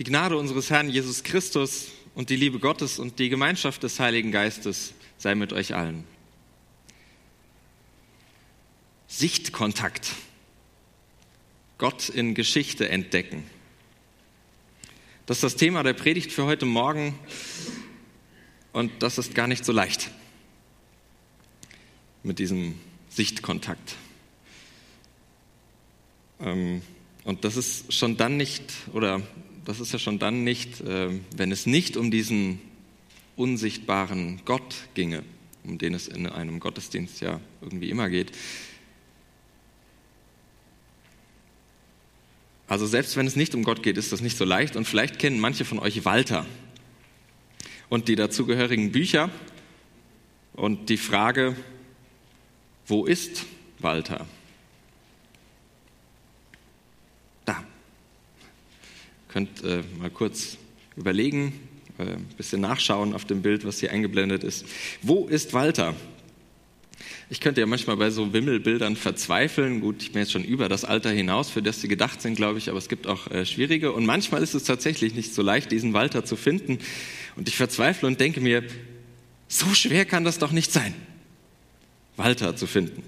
Die Gnade unseres Herrn Jesus Christus und die Liebe Gottes und die Gemeinschaft des Heiligen Geistes sei mit euch allen. Sichtkontakt. Gott in Geschichte entdecken. Das ist das Thema der Predigt für heute Morgen und das ist gar nicht so leicht mit diesem Sichtkontakt. Ähm, und das ist schon dann nicht, oder das ist ja schon dann nicht, äh, wenn es nicht um diesen unsichtbaren Gott ginge, um den es in einem Gottesdienst ja irgendwie immer geht. Also selbst wenn es nicht um Gott geht, ist das nicht so leicht. Und vielleicht kennen manche von euch Walter und die dazugehörigen Bücher und die Frage, wo ist Walter? Könnt äh, mal kurz überlegen, äh, ein bisschen nachschauen auf dem Bild, was hier eingeblendet ist. Wo ist Walter? Ich könnte ja manchmal bei so Wimmelbildern verzweifeln. Gut, ich bin jetzt schon über das Alter hinaus, für das sie gedacht sind, glaube ich, aber es gibt auch äh, schwierige. Und manchmal ist es tatsächlich nicht so leicht, diesen Walter zu finden. Und ich verzweifle und denke mir, so schwer kann das doch nicht sein. Walter zu finden.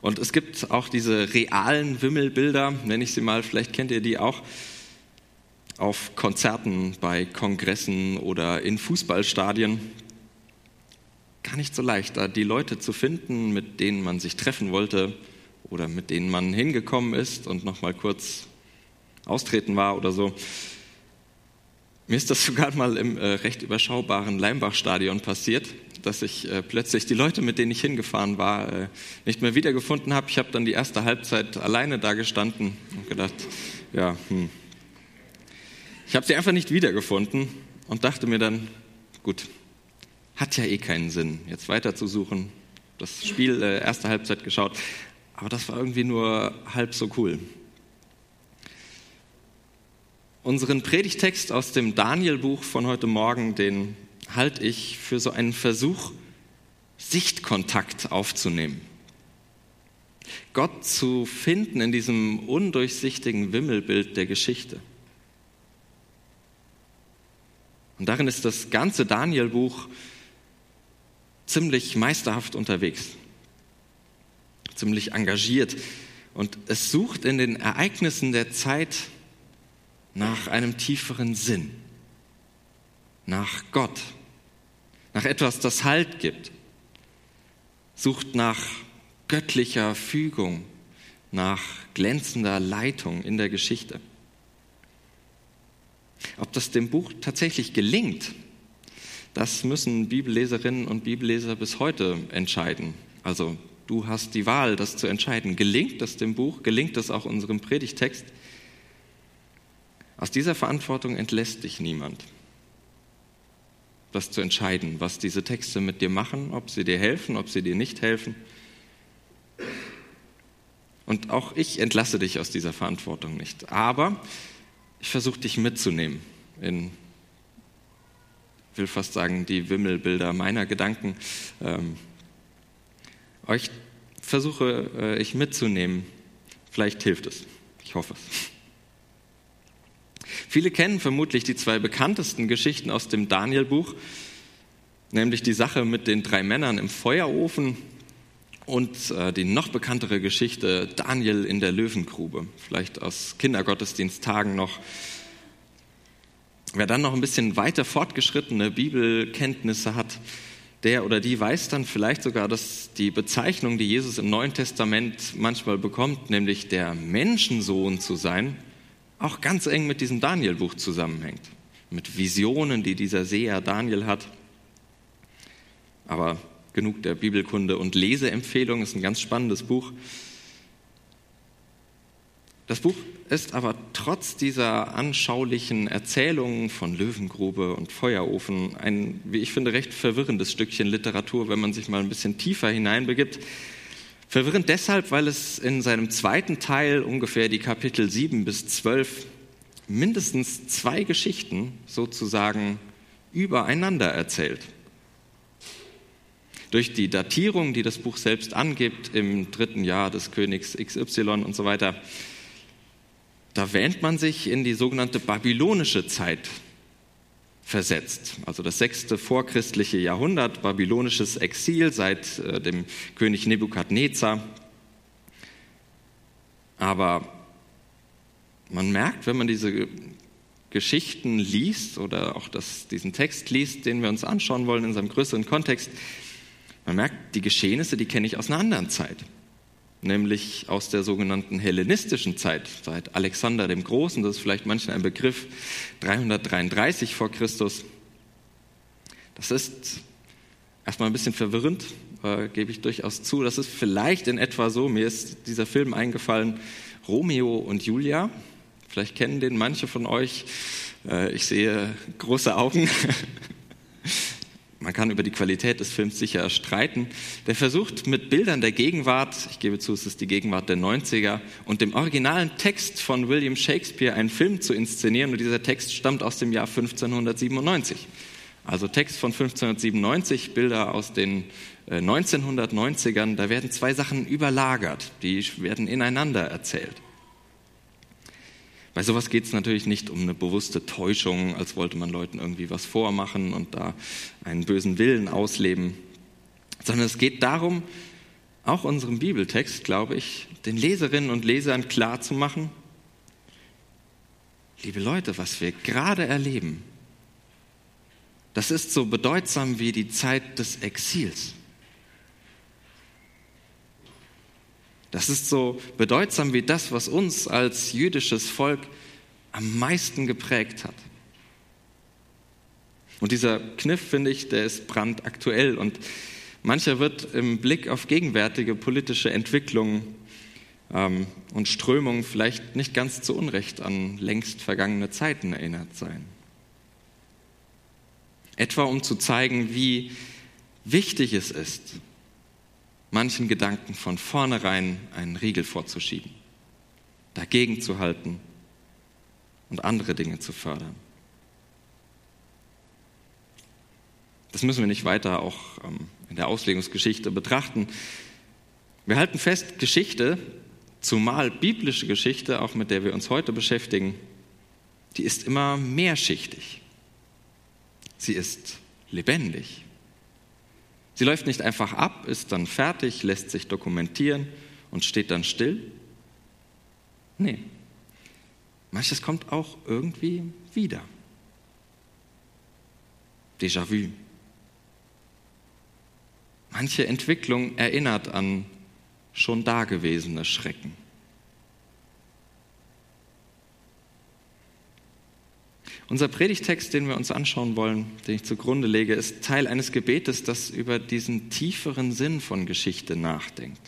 Und es gibt auch diese realen Wimmelbilder, nenne ich sie mal, vielleicht kennt ihr die auch, auf Konzerten, bei Kongressen oder in Fußballstadien. Gar nicht so leicht, da die Leute zu finden, mit denen man sich treffen wollte oder mit denen man hingekommen ist und noch mal kurz austreten war oder so. Mir ist das sogar mal im äh, recht überschaubaren Leimbach-Stadion passiert dass ich äh, plötzlich die Leute, mit denen ich hingefahren war, äh, nicht mehr wiedergefunden habe. Ich habe dann die erste Halbzeit alleine da gestanden und gedacht, ja, hm. Ich habe sie einfach nicht wiedergefunden und dachte mir dann, gut, hat ja eh keinen Sinn, jetzt weiter zu suchen. Das Spiel, äh, erste Halbzeit geschaut, aber das war irgendwie nur halb so cool. Unseren Predigtext aus dem Daniel-Buch von heute Morgen, den halte ich für so einen Versuch, Sichtkontakt aufzunehmen. Gott zu finden in diesem undurchsichtigen Wimmelbild der Geschichte. Und darin ist das ganze Daniel-Buch ziemlich meisterhaft unterwegs, ziemlich engagiert. Und es sucht in den Ereignissen der Zeit nach einem tieferen Sinn, nach Gott, nach etwas, das Halt gibt, sucht nach göttlicher Fügung, nach glänzender Leitung in der Geschichte. Ob das dem Buch tatsächlich gelingt, das müssen Bibelleserinnen und Bibelleser bis heute entscheiden. Also du hast die Wahl, das zu entscheiden. Gelingt das dem Buch? Gelingt das auch unserem Predigtext? Aus dieser Verantwortung entlässt dich niemand das zu entscheiden, was diese Texte mit dir machen, ob sie dir helfen, ob sie dir nicht helfen. Und auch ich entlasse dich aus dieser Verantwortung nicht. Aber ich versuche dich mitzunehmen in, ich will fast sagen, die Wimmelbilder meiner Gedanken. Ähm, euch versuche äh, ich mitzunehmen. Vielleicht hilft es. Ich hoffe es. Viele kennen vermutlich die zwei bekanntesten Geschichten aus dem Daniel-Buch, nämlich die Sache mit den drei Männern im Feuerofen und äh, die noch bekanntere Geschichte Daniel in der Löwengrube, vielleicht aus Kindergottesdiensttagen noch. Wer dann noch ein bisschen weiter fortgeschrittene Bibelkenntnisse hat, der oder die weiß dann vielleicht sogar, dass die Bezeichnung, die Jesus im Neuen Testament manchmal bekommt, nämlich der Menschensohn zu sein, auch ganz eng mit diesem Daniel-Buch zusammenhängt. Mit Visionen, die dieser Seher Daniel hat. Aber genug der Bibelkunde und Leseempfehlung, ist ein ganz spannendes Buch. Das Buch ist aber trotz dieser anschaulichen Erzählungen von Löwengrube und Feuerofen ein, wie ich finde, recht verwirrendes Stückchen Literatur, wenn man sich mal ein bisschen tiefer hineinbegibt. Verwirrend deshalb, weil es in seinem zweiten Teil, ungefähr die Kapitel 7 bis 12, mindestens zwei Geschichten sozusagen übereinander erzählt. Durch die Datierung, die das Buch selbst angibt, im dritten Jahr des Königs XY und so weiter, da wähnt man sich in die sogenannte babylonische Zeit versetzt. Also das sechste vorchristliche Jahrhundert, babylonisches Exil seit äh, dem König Nebukadnezar. Aber man merkt, wenn man diese Geschichten liest oder auch das, diesen Text liest, den wir uns anschauen wollen in seinem größeren Kontext, man merkt, die Geschehnisse, die kenne ich aus einer anderen Zeit, nämlich aus der sogenannten hellenistischen Zeit, seit Alexander dem Großen, das ist vielleicht manchen ein Begriff, 333 vor Christus. Das ist erstmal ein bisschen verwirrend, äh, gebe ich durchaus zu. Das ist vielleicht in etwa so, mir ist dieser Film eingefallen, Romeo und Julia, Vielleicht kennen den manche von euch. Äh, ich sehe große Augen. Man kann über die Qualität des Films sicher streiten. Der versucht mit Bildern der Gegenwart, ich gebe zu, es ist die Gegenwart der 90er, und dem originalen Text von William Shakespeare einen Film zu inszenieren. Und dieser Text stammt aus dem Jahr 1597. Also Text von 1597, Bilder aus den 1990ern. Äh, da werden zwei Sachen überlagert, die werden ineinander erzählt. Bei sowas geht es natürlich nicht um eine bewusste Täuschung, als wollte man Leuten irgendwie was vormachen und da einen bösen Willen ausleben, sondern es geht darum, auch unserem Bibeltext, glaube ich, den Leserinnen und Lesern klar zu machen, liebe Leute, was wir gerade erleben, das ist so bedeutsam wie die Zeit des Exils. Das ist so bedeutsam wie das, was uns als jüdisches Volk am meisten geprägt hat. Und dieser Kniff, finde ich, der ist brandaktuell und mancher wird im Blick auf gegenwärtige politische Entwicklungen ähm, und Strömungen vielleicht nicht ganz zu Unrecht an längst vergangene Zeiten erinnert sein. Etwa um zu zeigen, wie wichtig es ist, manchen Gedanken von vornherein einen Riegel vorzuschieben, dagegen zu halten und andere Dinge zu fördern. Das müssen wir nicht weiter auch ähm, in der Auslegungsgeschichte betrachten. Wir halten fest, Geschichte, zumal biblische Geschichte, auch mit der wir uns heute beschäftigen, die ist immer mehrschichtig. Sie ist lebendig. Sie läuft nicht einfach ab, ist dann fertig, lässt sich dokumentieren und steht dann still. Nee, manches kommt auch irgendwie wieder. Déjà-vu. Manche Entwicklung erinnert an schon dagewesene Schrecken. Unser Predigtext, den wir uns anschauen wollen, den ich zugrunde lege, ist Teil eines Gebetes, das über diesen tieferen Sinn von Geschichte nachdenkt.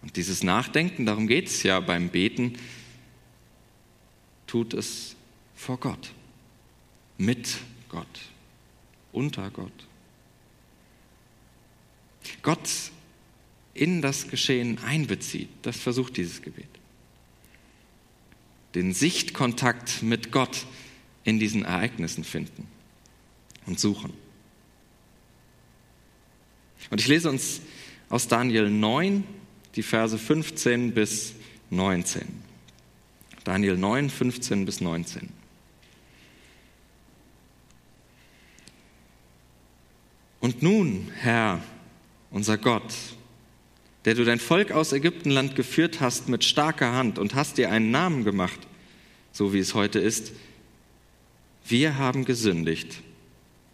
Und dieses Nachdenken, darum geht es ja beim Beten, tut es vor Gott, mit Gott, unter Gott. Gott in das Geschehen einbezieht, das versucht dieses Gebet den Sichtkontakt mit Gott in diesen Ereignissen finden und suchen. Und ich lese uns aus Daniel 9 die Verse 15 bis 19. Daniel 9, 15 bis 19. Und nun, Herr, unser Gott, der du dein Volk aus Ägyptenland geführt hast mit starker Hand und hast dir einen Namen gemacht, so wie es heute ist. Wir haben gesündigt.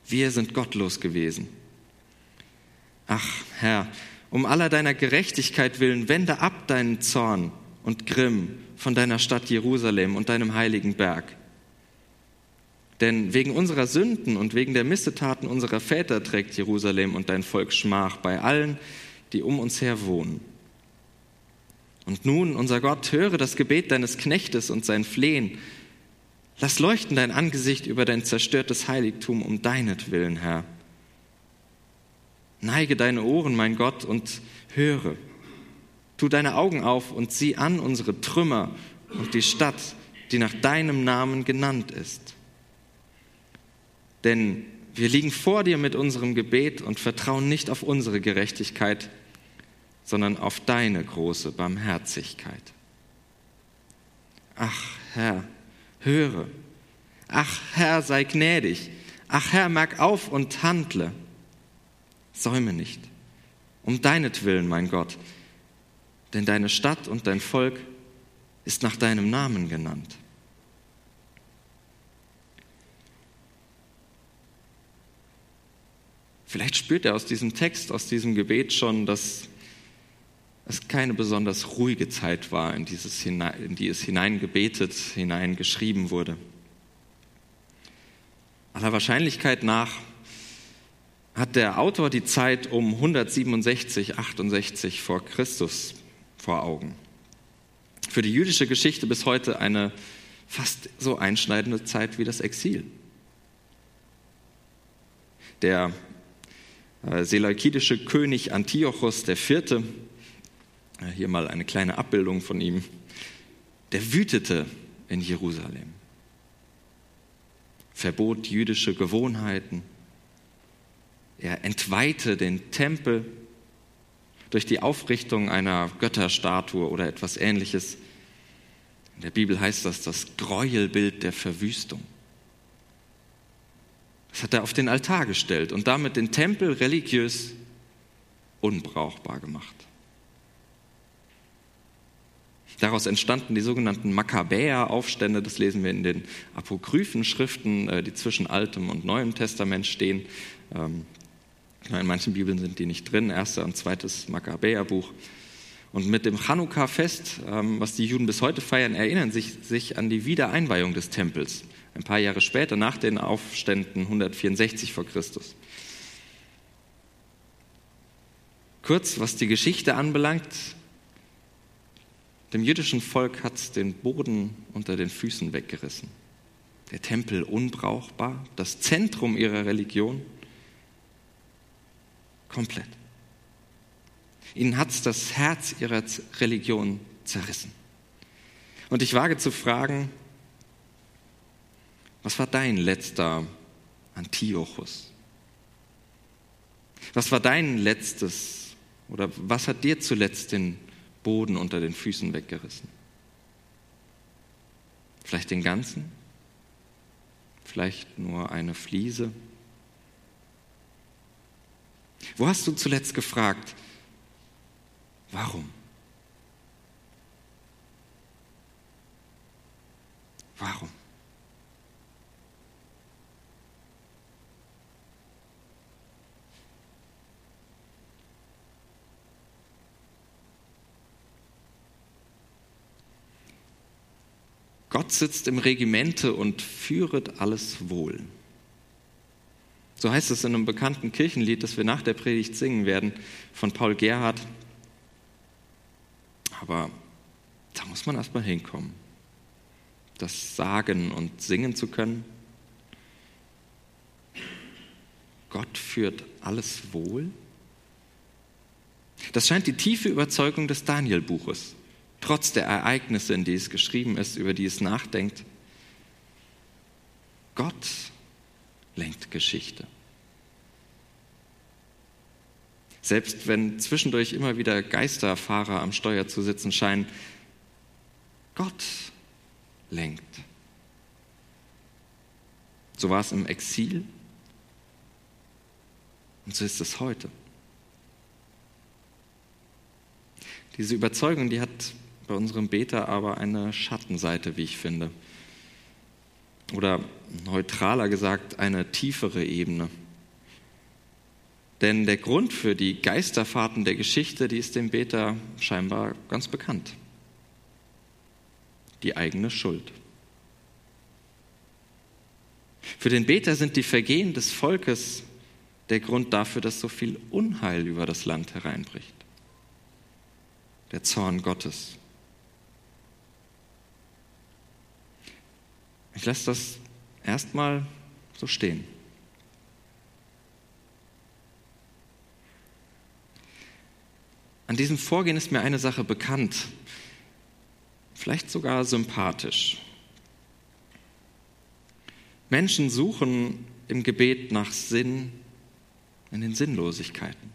Wir sind gottlos gewesen. Ach, Herr, um aller deiner Gerechtigkeit willen, wende ab deinen Zorn und Grimm von deiner Stadt Jerusalem und deinem heiligen Berg. Denn wegen unserer Sünden und wegen der Missetaten unserer Väter trägt Jerusalem und dein Volk Schmach bei allen, die um uns her wohnen. Und nun, unser Gott, höre das Gebet deines Knechtes und sein Flehen. Lass leuchten dein Angesicht über dein zerstörtes Heiligtum um deinetwillen, Herr. Neige deine Ohren, mein Gott, und höre. Tu deine Augen auf und sieh an unsere Trümmer und die Stadt, die nach deinem Namen genannt ist. Denn wir liegen vor dir mit unserem Gebet und vertrauen nicht auf unsere Gerechtigkeit, sondern auf deine große Barmherzigkeit. Ach Herr, höre. Ach Herr, sei gnädig. Ach Herr, merk auf und handle. Säume nicht. Um deinetwillen, mein Gott. Denn deine Stadt und dein Volk ist nach deinem Namen genannt. Vielleicht spürt er aus diesem Text, aus diesem Gebet schon, dass es keine besonders ruhige Zeit war, in, dieses, in die es hineingebetet, hineingeschrieben wurde. Aller Wahrscheinlichkeit nach hat der Autor die Zeit um 167, 68 vor Christus vor Augen. Für die jüdische Geschichte bis heute eine fast so einschneidende Zeit wie das Exil. Der äh, seleukidische König Antiochos IV., hier mal eine kleine Abbildung von ihm, der wütete in Jerusalem, verbot jüdische Gewohnheiten, er entweihte den Tempel durch die Aufrichtung einer Götterstatue oder etwas ähnliches. In der Bibel heißt das das Gräuelbild der Verwüstung. Das hat er auf den Altar gestellt und damit den Tempel religiös unbrauchbar gemacht. Daraus entstanden die sogenannten Makkabäer-Aufstände, das lesen wir in den apokryphen Schriften, äh, die zwischen Altem und Neuem Testament stehen. Ähm, in manchen Bibeln sind die nicht drin, erster und zweites Makkabäerbuch. Und mit dem Chanukka-Fest, ähm, was die Juden bis heute feiern, erinnern sich, sich an die Wiedereinweihung des Tempels ein paar Jahre später, nach den Aufständen 164 vor Christus. Kurz, was die Geschichte anbelangt, dem jüdischen Volk hat den Boden unter den Füßen weggerissen. Der Tempel unbrauchbar, das Zentrum ihrer Religion komplett. Ihnen hat es das Herz ihrer Religion zerrissen. Und ich wage zu fragen, was war dein letzter Antiochus? Was war dein letztes oder was hat dir zuletzt den Boden unter den Füßen weggerissen? Vielleicht den ganzen? Vielleicht nur eine Fliese? Wo hast du zuletzt gefragt, warum? Warum? Gott sitzt im Regimente und führet alles wohl. So heißt es in einem bekannten Kirchenlied, das wir nach der Predigt singen werden, von Paul Gerhard. Aber da muss man erstmal hinkommen, das sagen und singen zu können. Gott führt alles wohl. Das scheint die tiefe Überzeugung des Daniel-Buches trotz der Ereignisse, in die es geschrieben ist, über die es nachdenkt. Gott lenkt Geschichte. Selbst wenn zwischendurch immer wieder Geisterfahrer am Steuer zu sitzen scheinen, Gott lenkt. So war es im Exil und so ist es heute. Diese Überzeugung, die hat bei unserem Beter aber eine Schattenseite, wie ich finde. Oder neutraler gesagt, eine tiefere Ebene. Denn der Grund für die Geisterfahrten der Geschichte, die ist dem Beter scheinbar ganz bekannt. Die eigene Schuld. Für den Beter sind die Vergehen des Volkes der Grund dafür, dass so viel Unheil über das Land hereinbricht. Der Zorn Gottes. Ich lasse das erstmal so stehen. An diesem Vorgehen ist mir eine Sache bekannt, vielleicht sogar sympathisch. Menschen suchen im Gebet nach Sinn in den Sinnlosigkeiten,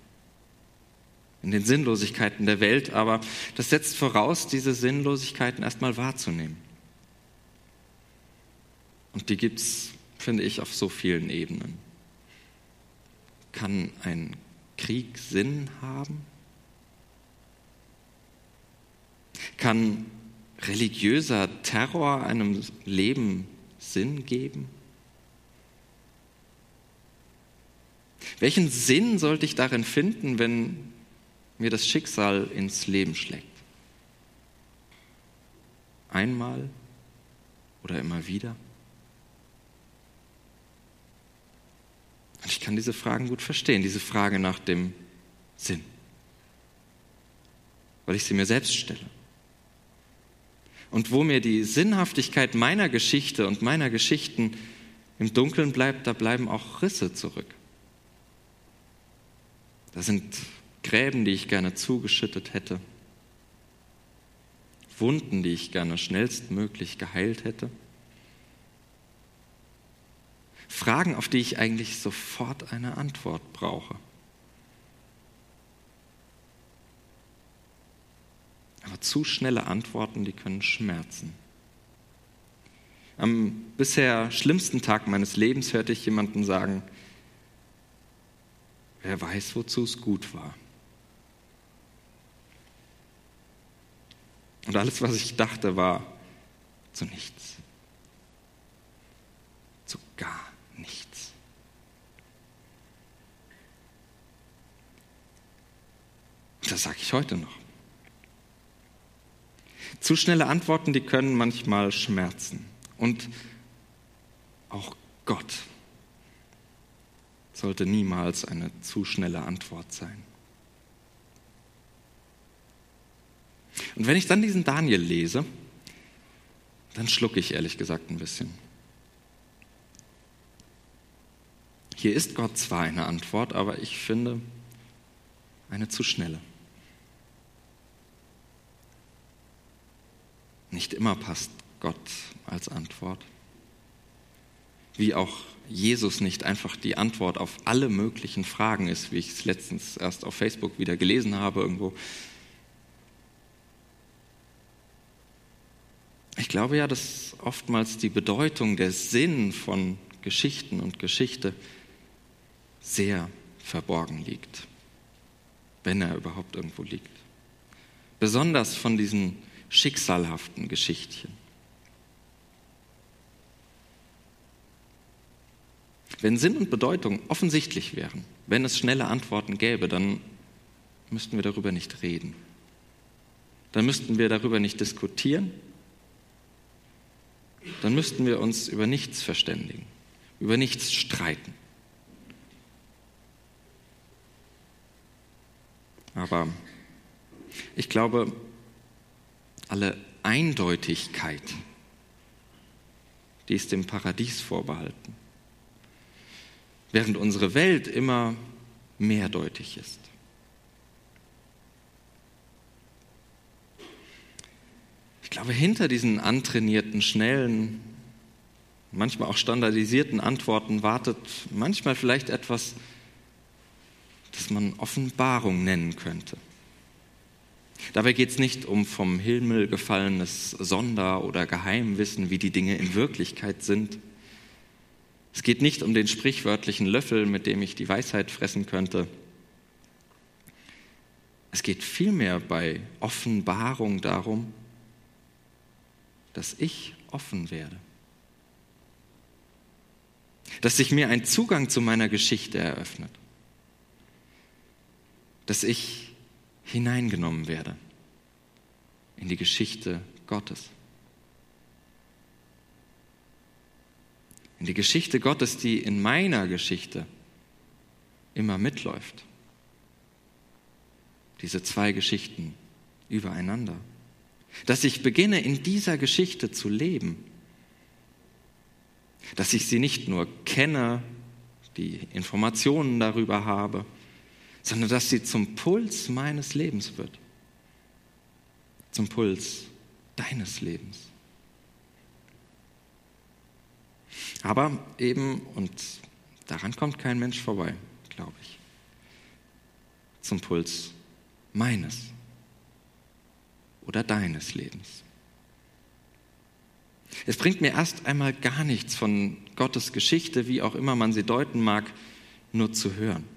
in den Sinnlosigkeiten der Welt, aber das setzt voraus, diese Sinnlosigkeiten erstmal wahrzunehmen Und die gibt es, finde ich, auf so vielen Ebenen. Kann ein Krieg Sinn haben? Kann religiöser Terror einem Leben Sinn geben? Welchen Sinn sollte ich darin finden, wenn mir das Schicksal ins Leben schlägt? Einmal oder immer wieder? Und ich kann diese Fragen gut verstehen, diese Frage nach dem Sinn, weil ich sie mir selbst stelle. Und wo mir die Sinnhaftigkeit meiner Geschichte und meiner Geschichten im Dunkeln bleibt, da bleiben auch Risse zurück. Da sind Gräben, die ich gerne zugeschüttet hätte, Wunden, die ich gerne schnellstmöglich geheilt hätte. Fragen, auf die ich eigentlich sofort eine Antwort brauche. Aber zu schnelle Antworten, die können schmerzen. Am bisher schlimmsten Tag meines Lebens hörte ich jemanden sagen, wer weiß, wozu es gut war. Und alles, was ich dachte, war zu nichts. Zu gar nichts. Und das sage ich heute noch. Zu schnelle Antworten, die können manchmal schmerzen. Und auch Gott sollte niemals eine zu schnelle Antwort sein. Und wenn ich dann diesen Daniel lese, dann schlucke ich ehrlich gesagt ein bisschen. Hier ist Gott zwar eine Antwort, aber ich finde eine zu schnelle. Nicht immer passt Gott als Antwort. Wie auch Jesus nicht einfach die Antwort auf alle möglichen Fragen ist, wie ich es letztens erst auf Facebook wieder gelesen habe irgendwo. Ich glaube ja, dass oftmals die Bedeutung, der Sinn von Geschichten und Geschichte sehr verborgen liegt, wenn er überhaupt irgendwo liegt. Besonders von diesen schicksalhaften Geschichtchen. Wenn Sinn und Bedeutung offensichtlich wären, wenn es schnelle Antworten gäbe, dann müssten wir darüber nicht reden. Dann müssten wir darüber nicht diskutieren. Dann müssten wir uns über nichts verständigen, über nichts streiten. Aber ich glaube, alle Eindeutigkeit, die ist dem Paradies vorbehalten, während unsere Welt immer mehrdeutig ist. Ich glaube, hinter diesen antrainierten, schnellen, manchmal auch standardisierten Antworten wartet manchmal vielleicht etwas, das man Offenbarung nennen könnte. Dabei geht es nicht um vom Himmel gefallenes Sonder- oder Geheimwissen, wie die Dinge in Wirklichkeit sind. Es geht nicht um den sprichwörtlichen Löffel, mit dem ich die Weisheit fressen könnte. Es geht vielmehr bei Offenbarung darum, dass ich offen werde. Dass sich mir ein Zugang zu meiner Geschichte eröffnet dass ich hineingenommen werde in die Geschichte Gottes. In die Geschichte Gottes, die in meiner Geschichte immer mitläuft. Diese zwei Geschichten übereinander. Dass ich beginne, in dieser Geschichte zu leben. Dass ich sie nicht nur kenne, die Informationen darüber habe, sondern dass sie zum Puls meines Lebens wird. Zum Puls deines Lebens. Aber eben, und daran kommt kein Mensch vorbei, glaube ich, zum Puls meines oder deines Lebens. Es bringt mir erst einmal gar nichts von Gottes Geschichte, wie auch immer man sie deuten mag, nur zu hören.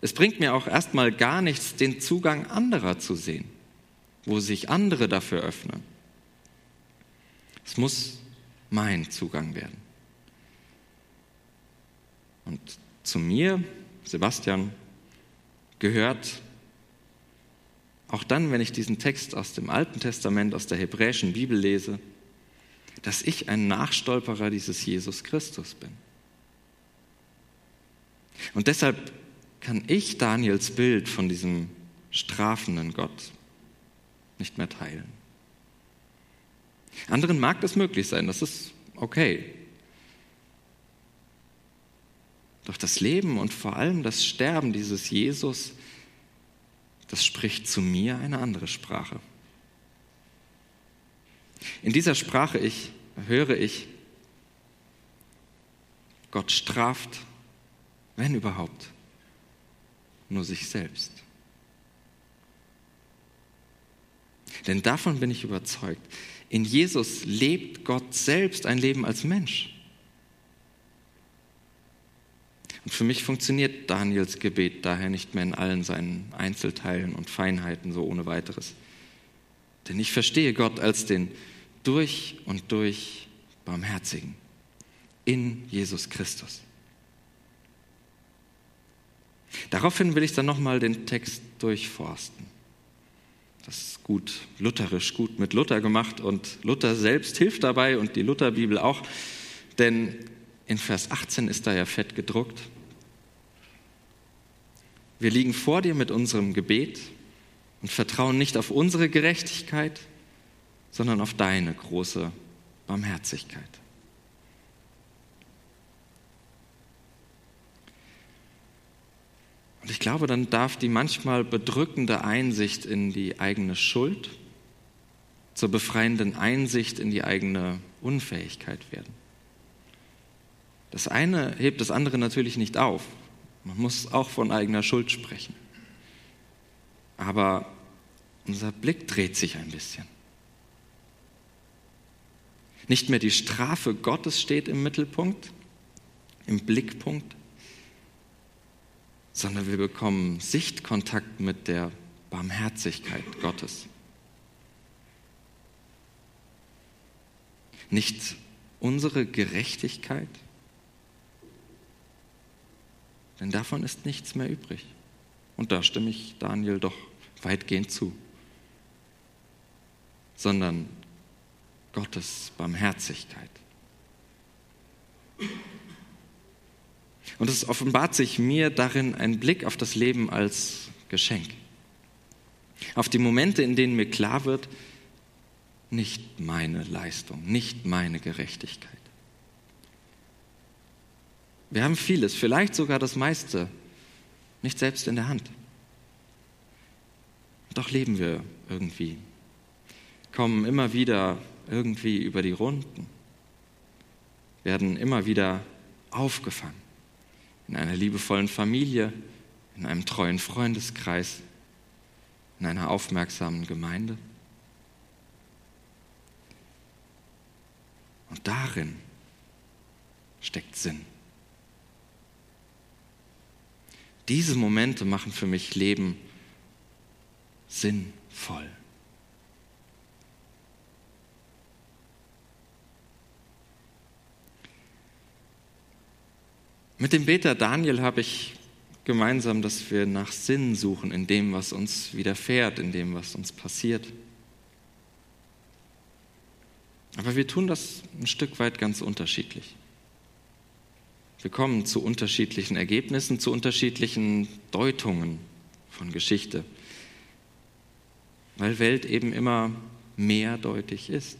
Es bringt mir auch erstmal gar nichts, den Zugang anderer zu sehen, wo sich andere dafür öffnen. Es muss mein Zugang werden. Und zu mir, Sebastian, gehört auch dann, wenn ich diesen Text aus dem Alten Testament, aus der hebräischen Bibel lese, dass ich ein Nachstolperer dieses Jesus Christus bin. Und deshalb kann ich Daniels Bild von diesem strafenden Gott nicht mehr teilen. Anderen mag das möglich sein, das ist okay. Doch das Leben und vor allem das Sterben dieses Jesus, das spricht zu mir eine andere Sprache. In dieser Sprache ich, höre ich, Gott straft, wenn überhaupt, nur sich selbst. Denn davon bin ich überzeugt. In Jesus lebt Gott selbst ein Leben als Mensch. Und für mich funktioniert Daniels Gebet daher nicht mehr in allen seinen Einzelteilen und Feinheiten so ohne weiteres. Denn ich verstehe Gott als den durch und durch Barmherzigen in Jesus Christus. Daraufhin will ich dann nochmal den Text durchforsten. Das ist gut lutherisch, gut mit Luther gemacht und Luther selbst hilft dabei und die Lutherbibel auch, denn in Vers 18 ist da ja fett gedruckt. Wir liegen vor dir mit unserem Gebet und vertrauen nicht auf unsere Gerechtigkeit, sondern auf deine große Barmherzigkeit. Und ich glaube, dann darf die manchmal bedrückende Einsicht in die eigene Schuld zur befreienden Einsicht in die eigene Unfähigkeit werden. Das eine hebt das andere natürlich nicht auf. Man muss auch von eigener Schuld sprechen. Aber unser Blick dreht sich ein bisschen. Nicht mehr die Strafe Gottes steht im Mittelpunkt, im Blickpunkt, sondern wir bekommen Sichtkontakt mit der Barmherzigkeit Gottes. Nicht unsere Gerechtigkeit, denn davon ist nichts mehr übrig. Und da stimme ich Daniel doch weitgehend zu, sondern Gottes Barmherzigkeit. Und es offenbart sich mir darin ein Blick auf das Leben als Geschenk. Auf die Momente, in denen mir klar wird, nicht meine Leistung, nicht meine Gerechtigkeit. Wir haben vieles, vielleicht sogar das meiste, nicht selbst in der Hand. Doch leben wir irgendwie, kommen immer wieder irgendwie über die Runden, werden immer wieder aufgefangen in einer liebevollen Familie, in einem treuen Freundeskreis, in einer aufmerksamen Gemeinde. Und darin steckt Sinn. Diese Momente machen für mich Leben sinnvoll. Mit dem Beter Daniel habe ich gemeinsam, dass wir nach Sinn suchen in dem, was uns widerfährt, in dem, was uns passiert. Aber wir tun das ein Stück weit ganz unterschiedlich. Wir kommen zu unterschiedlichen Ergebnissen, zu unterschiedlichen Deutungen von Geschichte, weil Welt eben immer mehrdeutig ist.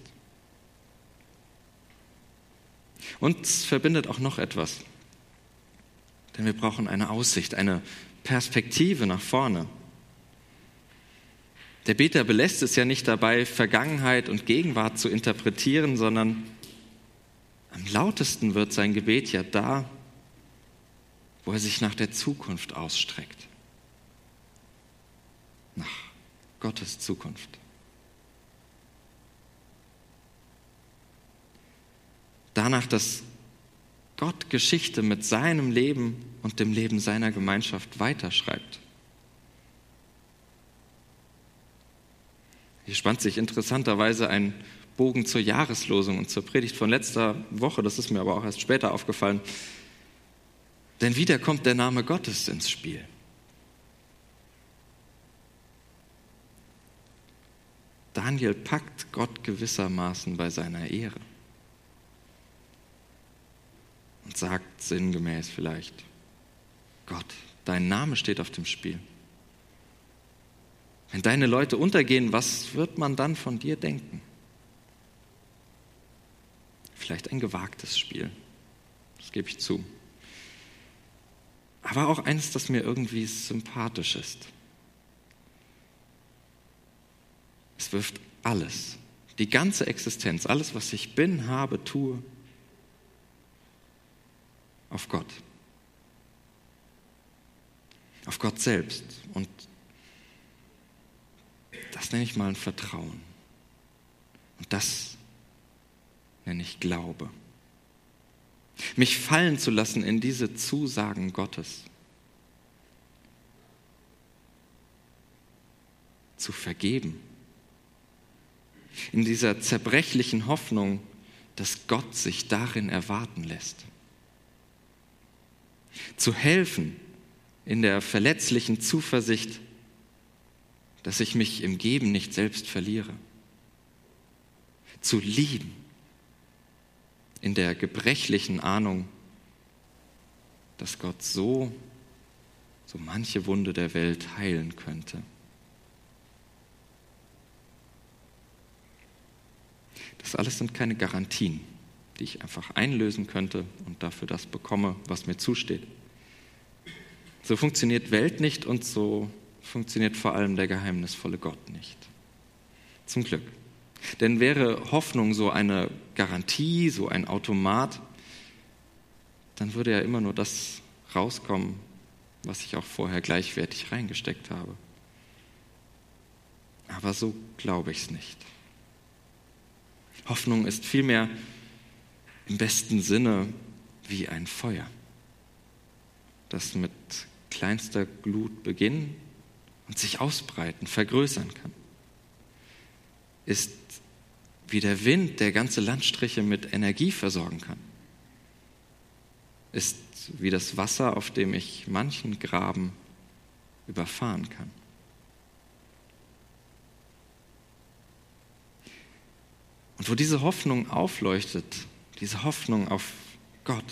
Uns verbindet auch noch etwas. Denn wir brauchen eine Aussicht, eine Perspektive nach vorne. Der Beter belässt es ja nicht dabei, Vergangenheit und Gegenwart zu interpretieren, sondern am lautesten wird sein Gebet ja da, wo er sich nach der Zukunft ausstreckt. Nach Gottes Zukunft. danach, dass Gott Geschichte mit seinem Leben und dem Leben seiner Gemeinschaft weiterschreibt. Hier spannt sich interessanterweise ein Bogen zur Jahreslosung und zur Predigt von letzter Woche, das ist mir aber auch erst später aufgefallen. Denn wieder kommt der Name Gottes ins Spiel. Daniel packt Gott gewissermaßen bei seiner Ehre und sagt sinngemäß vielleicht, Gott, dein Name steht auf dem Spiel. Wenn deine Leute untergehen, was wird man dann von dir denken? Vielleicht ein gewagtes Spiel, das gebe ich zu. Aber auch eines, das mir irgendwie sympathisch ist. Es wirft alles, die ganze Existenz, alles, was ich bin, habe, tue, auf Gott. Auf Gott selbst. Und das nenne ich mal ein Vertrauen. Und das nenne ich Glaube. Mich fallen zu lassen in diese Zusagen Gottes. Zu vergeben in dieser zerbrechlichen Hoffnung, dass Gott sich darin erwarten lässt. Zu helfen in der verletzlichen Zuversicht, dass ich mich im Geben nicht selbst verliere. Zu lieben in der gebrechlichen Ahnung, dass Gott so, so manche Wunde der Welt heilen könnte. Das alles sind keine Garantien, die ich einfach einlösen könnte und dafür das bekomme, was mir zusteht. So funktioniert Welt nicht und so funktioniert vor allem der geheimnisvolle Gott nicht. Zum Glück. Denn wäre Hoffnung so eine Garantie, so ein Automat, dann würde ja immer nur das rauskommen, was ich auch vorher gleichwertig reingesteckt habe. Aber so glaube ich es nicht. Hoffnung ist vielmehr im besten Sinne wie ein Feuer, das mit kleinster Glut beginnen und sich ausbreiten, vergrößern kann. Ist wie der Wind, der ganze Landstriche mit Energie versorgen kann. Ist wie das Wasser, auf dem ich manchen Graben überfahren kann. Und wo diese Hoffnung aufleuchtet, diese Hoffnung auf Gott,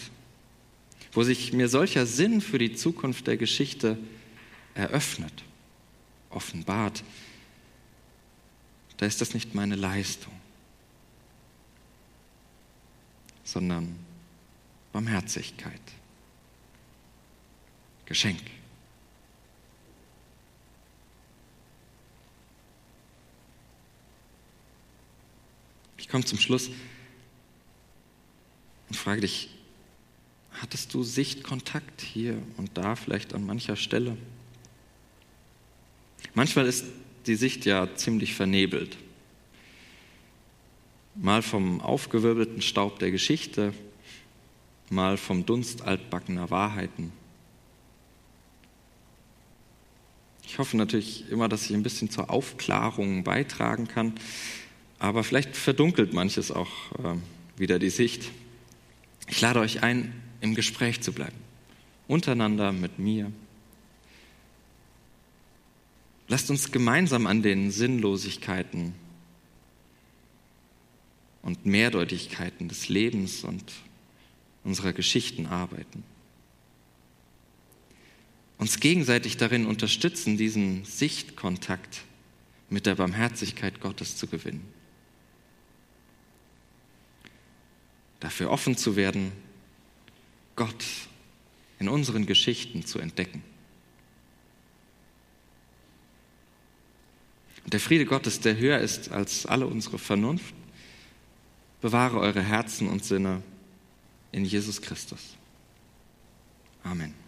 wo sich mir solcher Sinn für die Zukunft der Geschichte eröffnet, offenbart, da ist das nicht meine Leistung, sondern Barmherzigkeit, Geschenk. Ich komme zum Schluss und frage dich, hattest du Sichtkontakt hier und da, vielleicht an mancher Stelle? Manchmal ist die Sicht ja ziemlich vernebelt. Mal vom aufgewirbelten Staub der Geschichte, mal vom Dunst altbackener Wahrheiten. Ich hoffe natürlich immer, dass ich ein bisschen zur Aufklärung beitragen kann. Aber vielleicht verdunkelt manches auch äh, wieder die Sicht. Ich lade euch ein, im Gespräch zu bleiben. Untereinander, mit mir. Lasst uns gemeinsam an den Sinnlosigkeiten und Mehrdeutigkeiten des Lebens und unserer Geschichten arbeiten. Uns gegenseitig darin unterstützen, diesen Sichtkontakt mit der Barmherzigkeit Gottes zu gewinnen. dafür offen zu werden, Gott in unseren Geschichten zu entdecken. Und der Friede Gottes, der höher ist als alle unsere Vernunft, bewahre eure Herzen und Sinne in Jesus Christus. Amen.